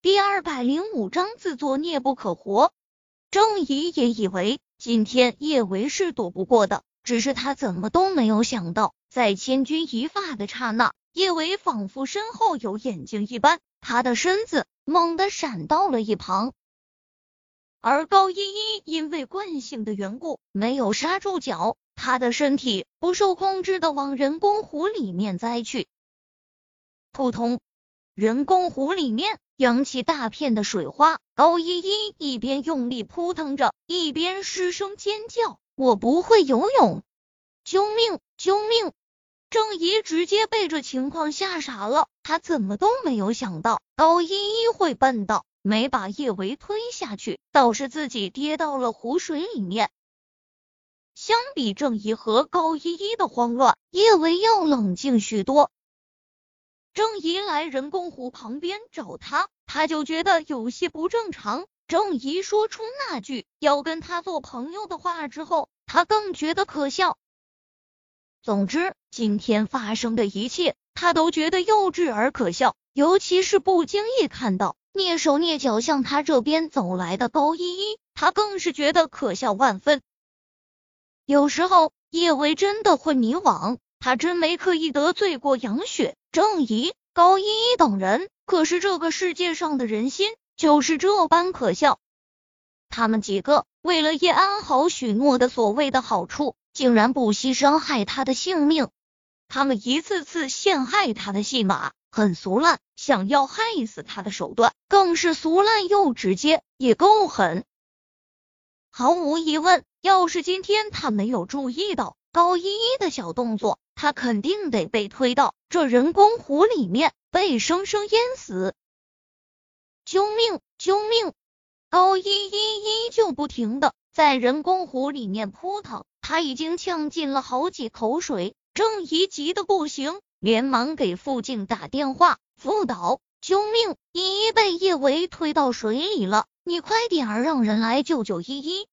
第二百零五章自作孽不可活。郑怡也以为今天叶维是躲不过的，只是他怎么都没有想到，在千钧一发的刹那，叶维仿佛身后有眼睛一般，他的身子猛地闪到了一旁。而高依依因为惯性的缘故，没有刹住脚，他的身体不受控制的往人工湖里面栽去。扑通！人工湖里面扬起大片的水花，高依依一边用力扑腾着，一边失声尖叫：“我不会游泳，救命！救命！”郑怡直接被这情况吓傻了，他怎么都没有想到高依依会笨到没把叶维推下去，倒是自己跌到了湖水里面。相比郑怡和高依依的慌乱，叶维要冷静许多。郑怡来人工湖旁边找他，他就觉得有些不正常。郑怡说出那句要跟他做朋友的话之后，他更觉得可笑。总之，今天发生的一切，他都觉得幼稚而可笑。尤其是不经意看到蹑手蹑脚向他这边走来的高依依，他更是觉得可笑万分。有时候，叶维真的会迷惘。他真没刻意得罪过杨雪、郑怡、高依依等人，可是这个世界上的人心就是这般可笑。他们几个为了叶安好许诺的所谓的好处，竟然不惜伤害他的性命。他们一次次陷害他的戏码很俗烂，想要害死他的手段更是俗烂又直接，也够狠。毫无疑问，要是今天他没有注意到高依依的小动作，他肯定得被推到这人工湖里面，被生生淹死！救命！救命！高依依依旧不停的在人工湖里面扑腾，他已经呛进了好几口水。郑怡急的不行，连忙给傅静打电话：“副导，救命！依依被叶维推到水里了，你快点儿让人来救救依依。”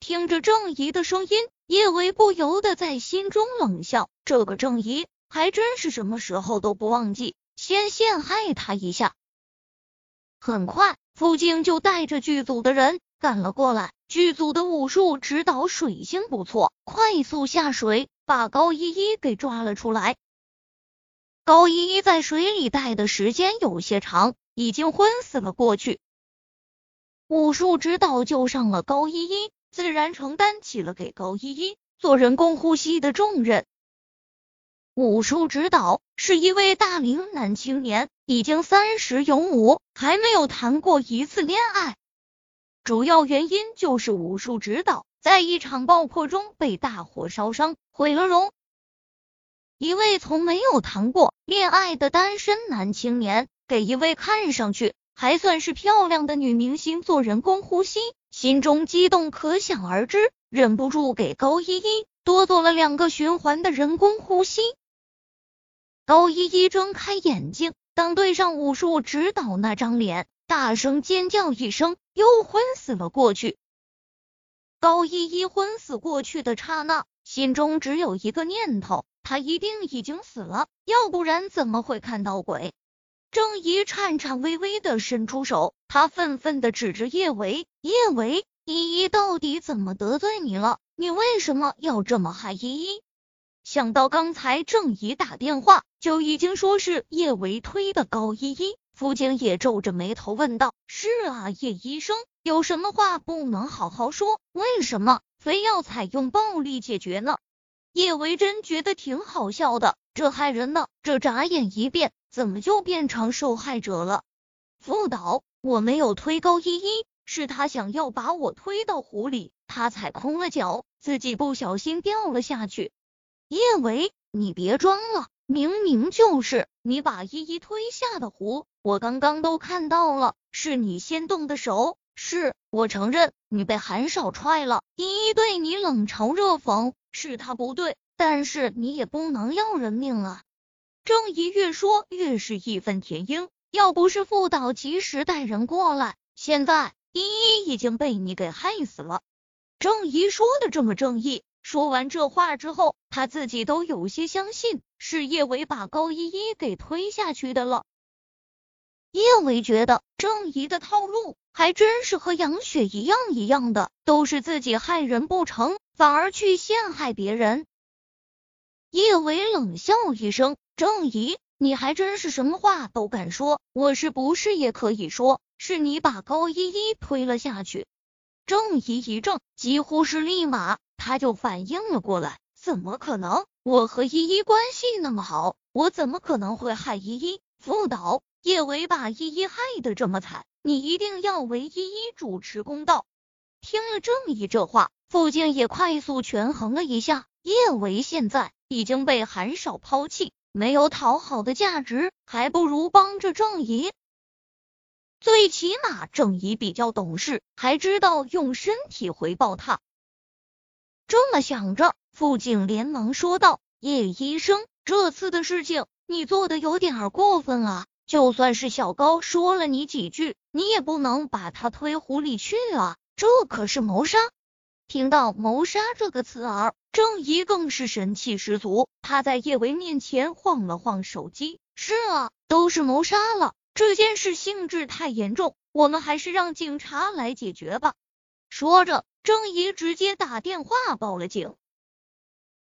听着郑怡的声音。叶维不由得在心中冷笑，这个郑怡还真是什么时候都不忘记先陷害他一下。很快，傅静就带着剧组的人赶了过来。剧组的武术指导水性不错，快速下水把高依依给抓了出来。高依依在水里待的时间有些长，已经昏死了过去。武术指导救上了高依依。自然承担起了给高依依做人工呼吸的重任。武术指导是一位大龄男青年，已经三十有五，还没有谈过一次恋爱。主要原因就是武术指导在一场爆破中被大火烧伤，毁了容。一位从没有谈过恋爱的单身男青年，给一位看上去还算是漂亮的女明星做人工呼吸。心中激动可想而知，忍不住给高依依多做了两个循环的人工呼吸。高依依睁开眼睛，当对上武术指导那张脸，大声尖叫一声，又昏死了过去。高依依昏死过去的刹那，心中只有一个念头：她一定已经死了，要不然怎么会看到鬼？郑怡颤颤巍巍的伸出手，他愤愤的指着叶维：“叶维，依依到底怎么得罪你了？你为什么要这么害依依？”想到刚才郑怡打电话就已经说是叶维推的高依依，傅景也皱着眉头问道：“是啊，叶医生，有什么话不能好好说？为什么非要采用暴力解决呢？”叶维真觉得挺好笑的，这害人呢，这眨眼一变。怎么就变成受害者了？副导，我没有推高依依，是他想要把我推到湖里，他踩空了脚，自己不小心掉了下去。叶维，你别装了，明明就是你把依依推下的湖，我刚刚都看到了，是你先动的手。是我承认你被韩少踹了，依依对你冷嘲热讽，是他不对，但是你也不能要人命啊。郑怡越说越是义愤填膺，要不是副导及时带人过来，现在依依已经被你给害死了。郑怡说的这么正义，说完这话之后，他自己都有些相信是叶伟把高依依给推下去的了。叶伟觉得郑怡的套路还真是和杨雪一样一样的，都是自己害人不成，反而去陷害别人。叶伟冷笑一声：“郑怡，你还真是什么话都敢说。我是不是也可以说，是你把高依依推了下去？”郑怡一怔，几乎是立马他就反应了过来：“怎么可能？我和依依关系那么好，我怎么可能会害依依？”副导。叶维把依依害得这么惨，你一定要为依依主持公道。听了正义这话，傅静也快速权衡了一下，叶维现在已经被韩少抛弃，没有讨好的价值，还不如帮着正义。最起码正义比较懂事，还知道用身体回报他。这么想着，傅静连忙说道：“叶医生，这次的事情你做的有点过分啊。”就算是小高说了你几句，你也不能把他推湖里去啊！这可是谋杀。听到谋杀这个词儿，郑怡更是神气十足。他在叶维面前晃了晃手机：“是啊，都是谋杀了。这件事性质太严重，我们还是让警察来解决吧。”说着，郑怡直接打电话报了警。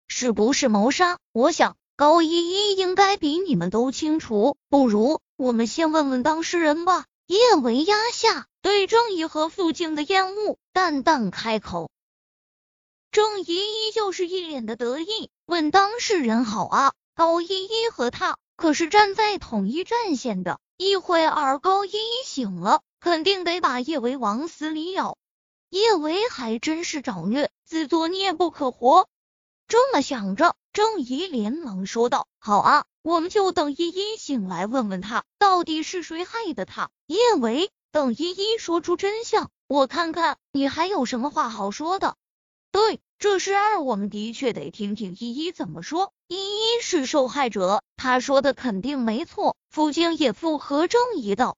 是不是谋杀？我想高依依应该比你们都清楚。不如。我们先问问当事人吧。叶维压下对郑怡和傅静的厌恶，淡淡开口。正义依旧是一脸的得意，问当事人好啊。高依依和他可是站在统一战线的，一会儿高依依醒了，肯定得把叶维往死里咬。叶维还真是找虐，自作孽不可活。这么想着，正义连忙说道：“好啊。”我们就等依依醒来，问问他到底是谁害的他。叶维，等依依说出真相，我看看你还有什么话好说的。对，这事儿我们的确得听听依依怎么说。依依是受害者，他说的肯定没错。傅京也附和正义道。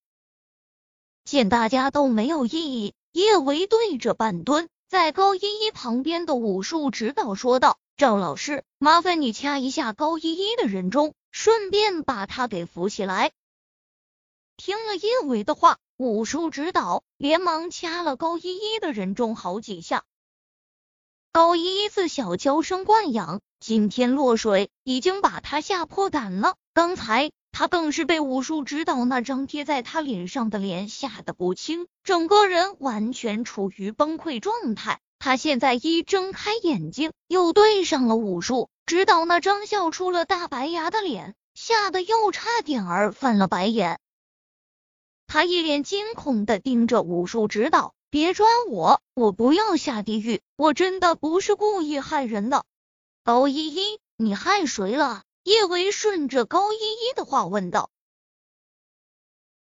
见大家都没有异议，叶维对着半蹲在高依依旁边的武术指导说道：“赵老师，麻烦你掐一下高依依的人中。”顺便把他给扶起来。听了叶维的话，武术指导连忙掐了高依依的人中好几下。高一自小娇生惯养，今天落水已经把他吓破胆了。刚才他更是被武术指导那张贴在他脸上的脸吓得不轻，整个人完全处于崩溃状态。他现在一睁开眼睛，又对上了武术。指导那张笑出了大白牙的脸，吓得又差点儿翻了白眼。他一脸惊恐的盯着武术指导：“别抓我，我不要下地狱，我真的不是故意害人的。”高依依，你害谁了？叶维顺着高依依的话问道。